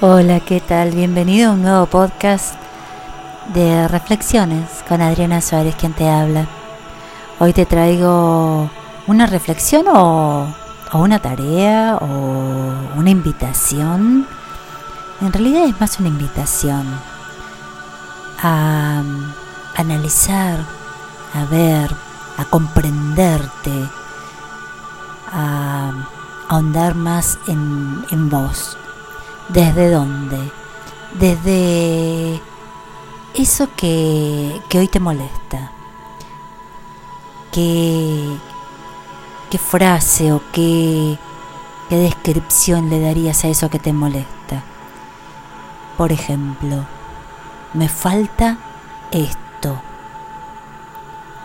Hola, ¿qué tal? Bienvenido a un nuevo podcast de reflexiones con Adriana Suárez, quien te habla. Hoy te traigo una reflexión o, una tarea o una invitación. En realidad es más una invitación a analizar, a ver, a comprenderte, a ahondar más en, en vos ¿Desde dónde? Desde eso que, que hoy te molesta. ¿Qué, qué frase o qué, qué descripción le darías a eso que te molesta? Por ejemplo, me falta esto.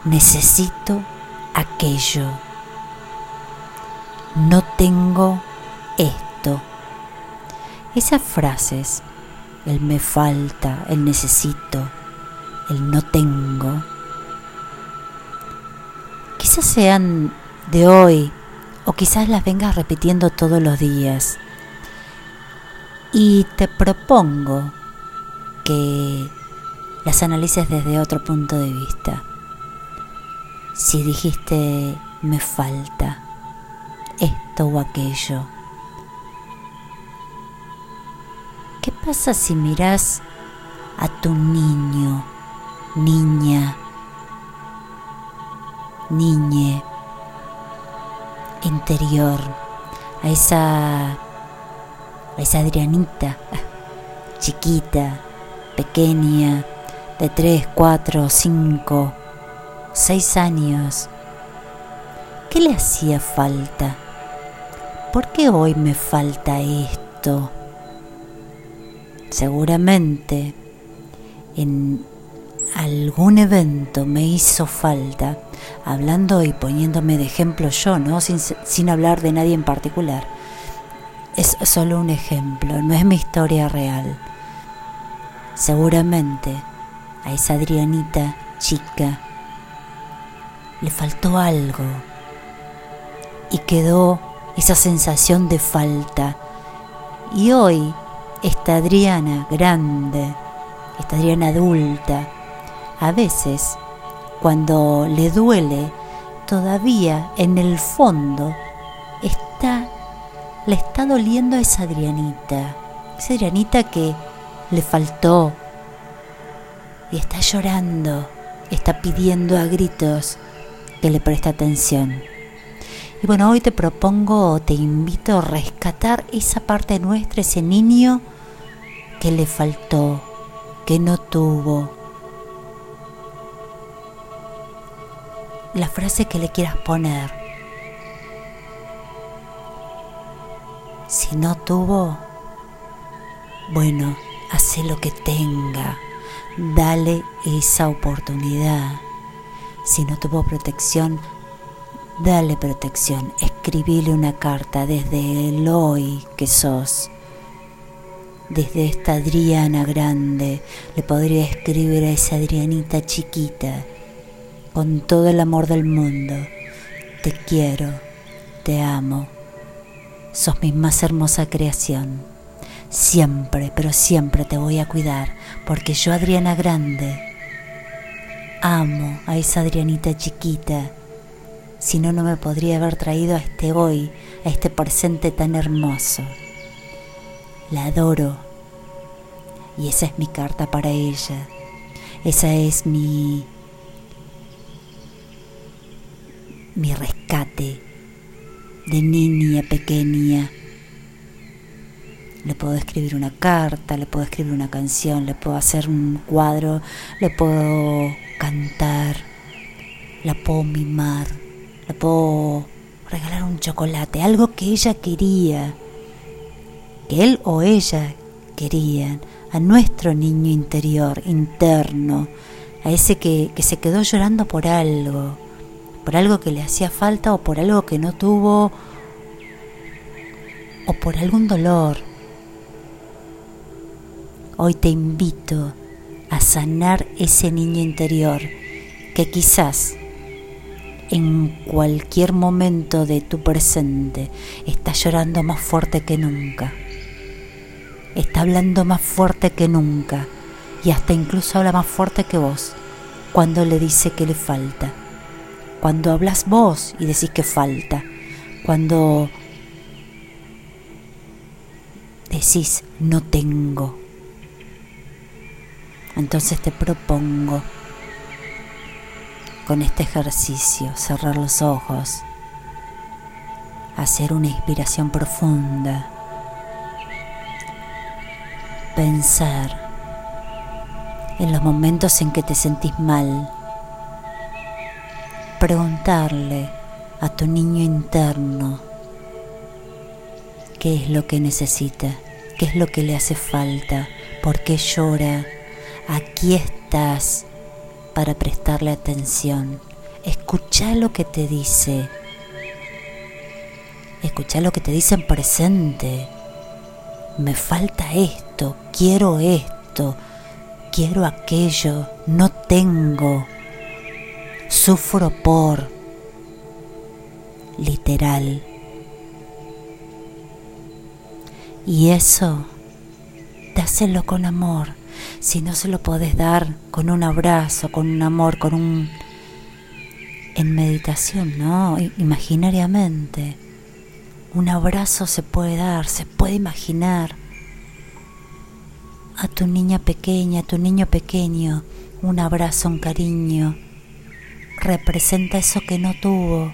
Necesito aquello. No tengo esto esas frases, el me falta, el necesito, el no tengo, quizás sean de hoy o quizás las vengas repitiendo todos los días. Y te propongo que las analices desde otro punto de vista. Si dijiste me falta esto o aquello, pasa si miras a tu niño, niña, niñe interior, a esa, a esa Adrianita, chiquita, pequeña, de 3, 4, 5, 6 años? ¿Qué le hacía falta? ¿Por qué hoy me falta esto? Seguramente en algún evento me hizo falta, hablando y poniéndome de ejemplo yo, ¿no? Sin, sin hablar de nadie en particular. Es solo un ejemplo, no es mi historia real. Seguramente a esa Adrianita chica le faltó algo y quedó esa sensación de falta. Y hoy esta Adriana grande, esta Adriana adulta, a veces cuando le duele, todavía en el fondo está, le está doliendo a esa Adrianita, esa Adrianita que le faltó y está llorando, está pidiendo a gritos que le preste atención. Y bueno, hoy te propongo, te invito a rescatar esa parte nuestra, ese niño que le faltó, que no tuvo. La frase que le quieras poner. Si no tuvo, bueno, hace lo que tenga, dale esa oportunidad. Si no tuvo protección, dale protección, escribile una carta desde el hoy que sos desde esta Adriana grande le podría escribir a esa Adrianita chiquita con todo el amor del mundo. Te quiero, te amo, sos mi más hermosa creación. Siempre, pero siempre te voy a cuidar, porque yo, Adriana Grande, amo a esa Adrianita chiquita. Si no, no me podría haber traído a este hoy, a este presente tan hermoso la adoro. Y esa es mi carta para ella. Esa es mi mi rescate de niña pequeña. Le puedo escribir una carta, le puedo escribir una canción, le puedo hacer un cuadro, le puedo cantar, la puedo mimar, le puedo regalar un chocolate, algo que ella quería que él o ella querían, a nuestro niño interior, interno, a ese que, que se quedó llorando por algo, por algo que le hacía falta o por algo que no tuvo o por algún dolor. Hoy te invito a sanar ese niño interior que quizás en cualquier momento de tu presente está llorando más fuerte que nunca está hablando más fuerte que nunca y hasta incluso habla más fuerte que vos cuando le dice que le falta. Cuando hablas vos y decís que falta. Cuando decís no tengo. Entonces te propongo con este ejercicio cerrar los ojos, hacer una inspiración profunda, pensar en los momentos en que te sentís mal, preguntarle a tu niño interno qué es lo que necesita, qué es lo que le hace falta, por qué llora, aquí estás para prestarle atención. Escucha lo que te dice. Escucha lo que te dice en presente. Me falta esto, quiero esto, quiero aquello, no tengo, sufro por, literal. Y eso, dáselo con amor. Si no se lo podés dar con un abrazo, con un amor, con un... En meditación, ¿no? Imaginariamente. Un abrazo se puede dar, se puede imaginar a tu niña pequeña, a tu niño pequeño, un abrazo, un cariño. Representa eso que no tuvo,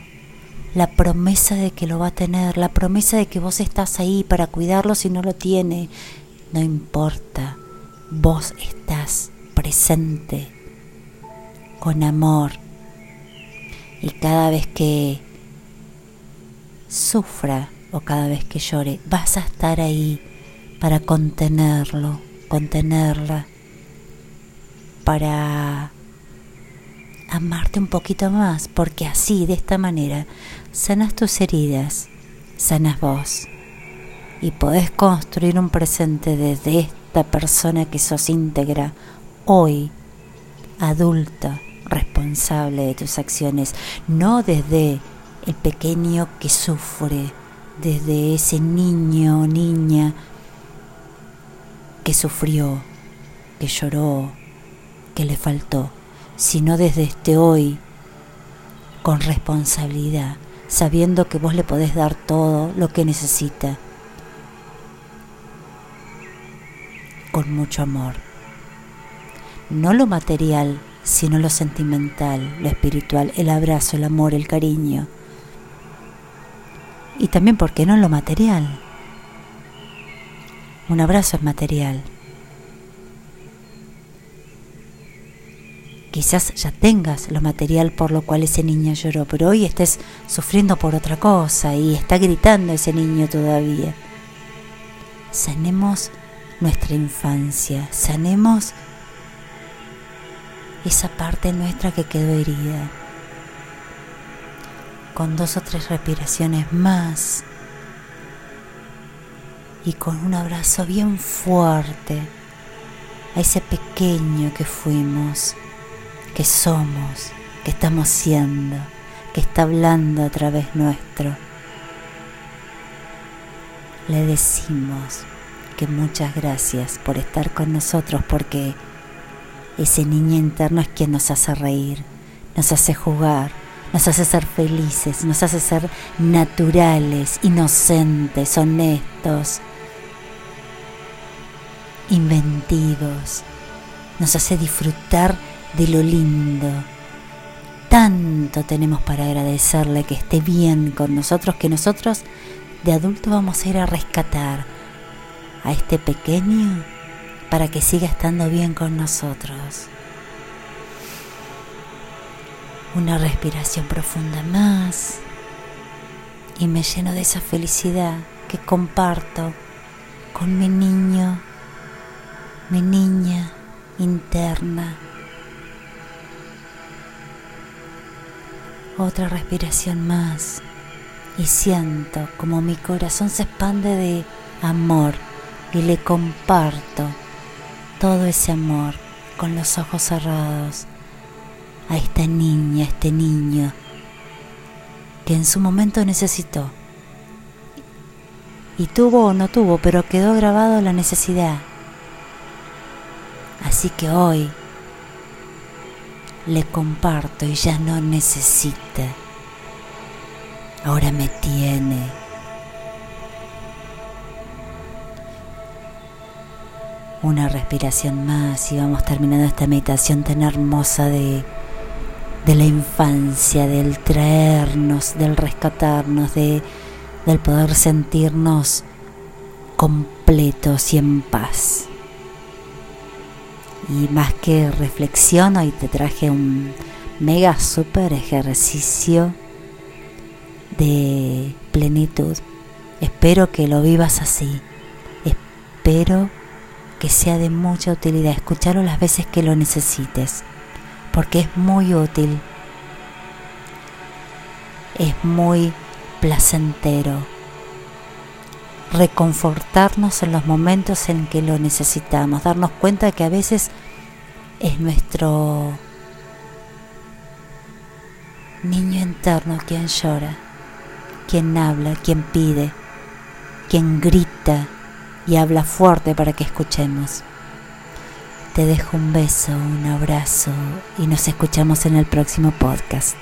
la promesa de que lo va a tener, la promesa de que vos estás ahí para cuidarlo si no lo tiene. No importa, vos estás presente, con amor. Y cada vez que sufra o cada vez que llore, vas a estar ahí para contenerlo, contenerla, para amarte un poquito más, porque así, de esta manera, sanas tus heridas, sanas vos. Y podés construir un presente desde esta persona que sos íntegra, hoy, adulta, responsable de tus acciones, no desde el pequeño que sufre, desde ese niño o niña que sufrió, que lloró, que le faltó, sino desde este hoy, con responsabilidad, sabiendo que vos le podés dar todo lo que necesita, con mucho amor. No lo material, sino lo sentimental, lo espiritual, el abrazo, el amor, el cariño. Y también, ¿por qué no lo material? Un abrazo es material. Quizás ya tengas lo material por lo cual ese niño lloró, pero hoy estés sufriendo por otra cosa y está gritando ese niño todavía. Sanemos nuestra infancia, sanemos esa parte nuestra que quedó herida. Con dos o tres respiraciones más y con un abrazo bien fuerte a ese pequeño que fuimos, que somos, que estamos siendo, que está hablando a través nuestro. Le decimos que muchas gracias por estar con nosotros porque ese niño interno es quien nos hace reír, nos hace jugar, nos hace ser felices, nos hace ser naturales, inocentes, honestos, inventivos, nos hace disfrutar de lo lindo. Tanto tenemos para agradecerle que esté bien con nosotros que nosotros de adulto vamos a ir a rescatar a este pequeño para que siga estando bien con nosotros. Una respiración profunda más y me lleno de esa felicidad que comparto con mi niño mi niña interna. Otra respiración más y siento como mi corazón se expande de amor y le comparto todo ese amor con los ojos cerrados a esta niña, a este niño que en su momento necesitó y tuvo o no tuvo, pero quedó grabado la necesidad. Así que hoy le comparto y ya no necesita. Ahora me tiene. Una respiración más y vamos terminando esta meditación tan hermosa de, de la infancia, del traernos, del rescatarnos, de del poder sentirnos completos y en paz. Y más que reflexión, hoy te traje un mega super ejercicio de plenitud. Espero que lo vivas así. Espero que sea de mucha utilidad. Escucharlo las veces que lo necesites. Porque es muy útil. Es muy placentero, reconfortarnos en los momentos en que lo necesitamos, darnos cuenta de que a veces es nuestro niño interno quien llora, quien habla, quien pide, quien grita y habla fuerte para que escuchemos. Te dejo un beso, un abrazo y nos escuchamos en el próximo podcast.